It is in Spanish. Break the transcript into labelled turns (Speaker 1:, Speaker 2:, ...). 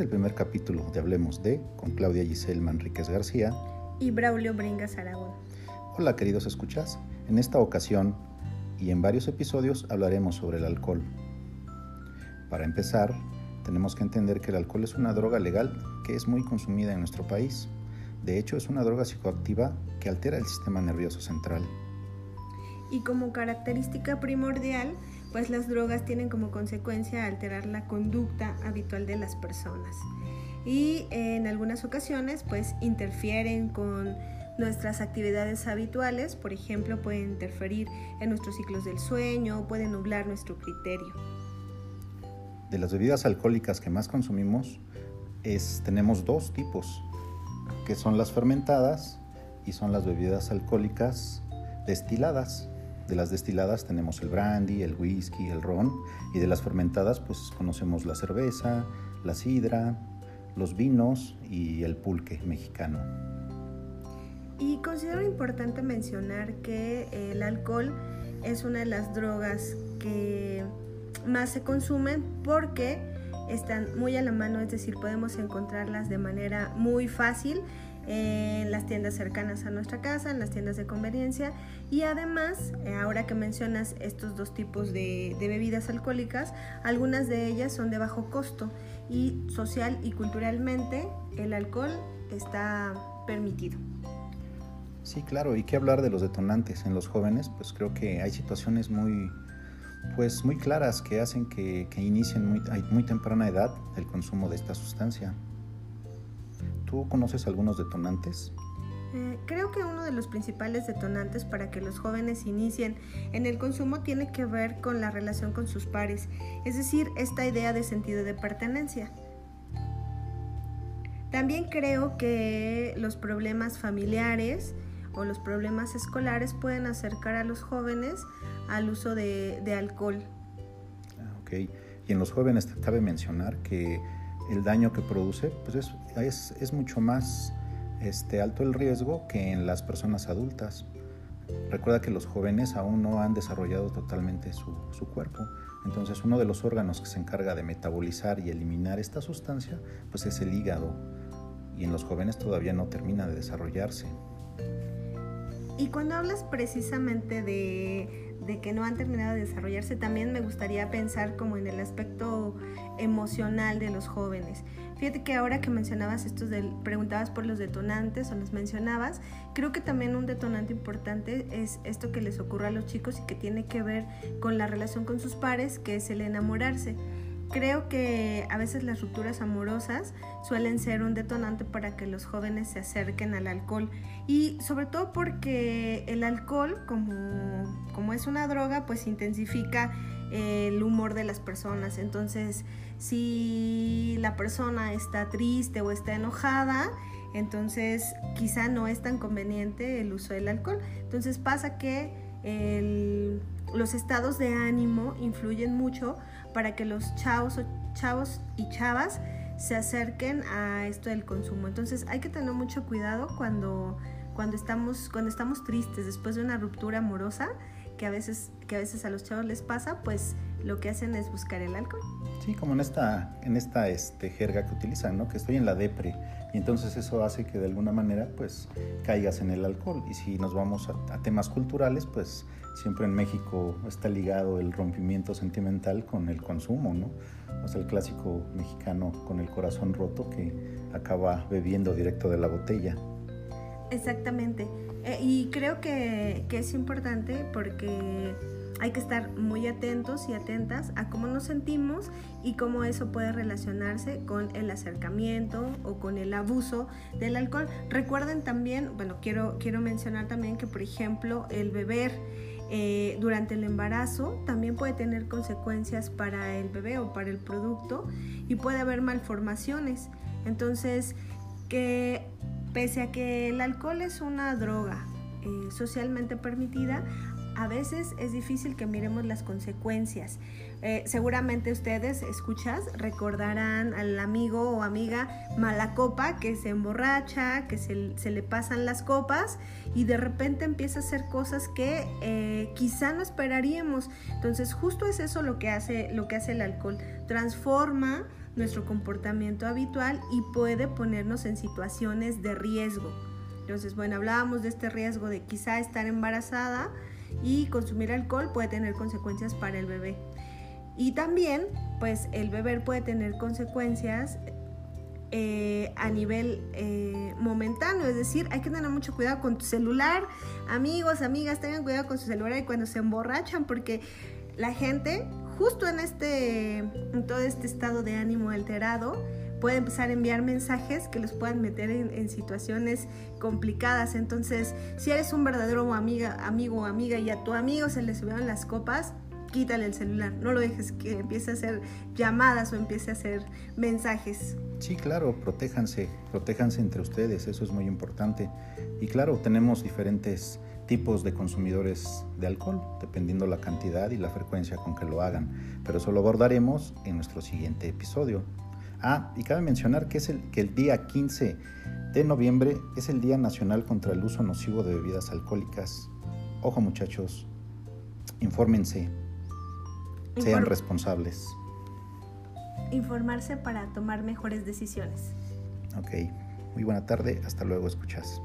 Speaker 1: es el primer capítulo de Hablemos de con Claudia Giselle Manríquez García
Speaker 2: y Braulio Bringas Aragón.
Speaker 1: Hola queridos escuchas, en esta ocasión y en varios episodios hablaremos sobre el alcohol. Para empezar, tenemos que entender que el alcohol es una droga legal que es muy consumida en nuestro país. De hecho, es una droga psicoactiva que altera el sistema nervioso central.
Speaker 2: Y como característica primordial, pues las drogas tienen como consecuencia alterar la conducta habitual de las personas. Y en algunas ocasiones, pues interfieren con nuestras actividades habituales, por ejemplo, pueden interferir en nuestros ciclos del sueño, pueden nublar nuestro criterio.
Speaker 1: De las bebidas alcohólicas que más consumimos, tenemos dos tipos, que son las fermentadas y son las bebidas alcohólicas destiladas. De las destiladas tenemos el brandy, el whisky, el ron y de las fermentadas pues conocemos la cerveza, la sidra, los vinos y el pulque mexicano.
Speaker 2: Y considero importante mencionar que el alcohol es una de las drogas que más se consumen porque están muy a la mano, es decir, podemos encontrarlas de manera muy fácil en las tiendas cercanas a nuestra casa, en las tiendas de conveniencia y además, eh, ahora que mencionas estos dos tipos de, bebidas alcohólicas, algunas de ellas son de bajo costo y social y culturalmente el alcohol está permitido.
Speaker 1: Sí, claro, y qué hablar de los detonantes en los jóvenes, pues creo que hay situaciones muy, pues muy claras que hacen que, que inicien muy, muy temprana edad el consumo de esta sustancia. ¿Tú conoces algunos detonantes?
Speaker 2: Eh, creo que uno de los principales detonantes para que los jóvenes inicien en el consumo tiene que ver con la relación con sus pares, es decir, esta idea de sentido de pertenencia. También creo que los problemas familiares o los problemas escolares pueden acercar a los jóvenes al uso de, alcohol.
Speaker 1: Ah, ok, y en los jóvenes cabe mencionar que el daño que produce, pues es, es, mucho más este, alto el riesgo que en las personas adultas. Recuerda que los jóvenes aún no han desarrollado totalmente su, su, cuerpo. Entonces uno de los órganos que se encarga de metabolizar y eliminar esta sustancia, pues es el hígado. Y en los jóvenes todavía no termina de desarrollarse.
Speaker 2: Y cuando hablas precisamente de, de que no han terminado de desarrollarse, también me gustaría pensar como en el aspecto emocional de los jóvenes. Fíjate que ahora que mencionabas estos del, preguntabas por los detonantes o los mencionabas, creo que también un detonante importante es esto que les ocurre a los chicos y que tiene que ver con la relación con sus pares, que es el enamorarse. Creo que a veces las rupturas amorosas suelen ser un detonante para que los jóvenes se acerquen al alcohol y sobre todo porque el alcohol como, como es una droga pues intensifica el humor de las personas. Entonces si la persona está triste o está enojada, entonces quizá no es tan conveniente el uso del alcohol. Entonces pasa que los estados de ánimo influyen mucho para que los chavos, chavos y chavas se acerquen a esto del consumo. Entonces hay que tener mucho cuidado cuando, cuando, estamos, cuando estamos tristes después de una ruptura amorosa, que a veces, que a, veces a los chavos les pasa, pues lo que hacen es buscar el alcohol.
Speaker 1: Sí, como en esta, en esta este, jerga que utilizan, ¿no? Que estoy en la depre. Y entonces eso hace que de alguna manera pues caigas en el alcohol. Y si nos vamos a, a temas culturales, pues siempre en México está ligado el rompimiento sentimental con el consumo, ¿no? O sea, el clásico mexicano con el corazón roto que acaba bebiendo directo de la botella.
Speaker 2: Exactamente. Eh, y creo que, que es importante porque hay que estar muy atentos y atentas a cómo nos sentimos y cómo eso puede relacionarse con el acercamiento o con el abuso del alcohol. Recuerden también, bueno, quiero, quiero mencionar también que, por ejemplo, el beber eh, durante el embarazo también puede tener consecuencias para el bebé o para el producto y puede haber malformaciones. Entonces, que pese a que el alcohol es una droga eh, socialmente permitida, a veces es difícil que miremos las consecuencias. Eh, seguramente ustedes, escuchas, recordarán al amigo o amiga mala copa que se emborracha, que se, le pasan las copas y de repente empieza a hacer cosas que eh, quizá no esperaríamos. Entonces justo es eso lo que hace, lo que hace el alcohol. Transforma nuestro comportamiento habitual y puede ponernos en situaciones de riesgo. Entonces, bueno, hablábamos de este riesgo de quizá estar embarazada y consumir alcohol puede tener consecuencias para el bebé. Y también, pues el beber puede tener consecuencias eh, a nivel eh, momentáneo, es decir, hay que tener mucho cuidado con tu celular. Amigos, amigas, tengan cuidado con su celular y cuando se emborrachan, porque la gente, justo en este, en todo este estado de ánimo alterado, puede empezar a enviar mensajes que los puedan meter en, situaciones complicadas. Entonces, si eres un verdadero amiga, amigo o amiga y a tu amigo se le subieron las copas, quítale el celular, no lo dejes que empiece a hacer llamadas o empiece a hacer mensajes.
Speaker 1: Sí, claro, protéjanse, protéjanse entre ustedes, eso es muy importante. Y claro, tenemos diferentes tipos de consumidores de alcohol, dependiendo la cantidad y la frecuencia con que lo hagan, pero eso lo abordaremos en nuestro siguiente episodio. Ah, y cabe mencionar que, es el, que el día 15 de noviembre es el Día Nacional contra el Uso Nocivo de Bebidas Alcohólicas. Ojo muchachos, infórmense, sean responsables.
Speaker 2: Informarse para tomar mejores decisiones.
Speaker 1: Ok, muy buena tarde, hasta luego, escuchas.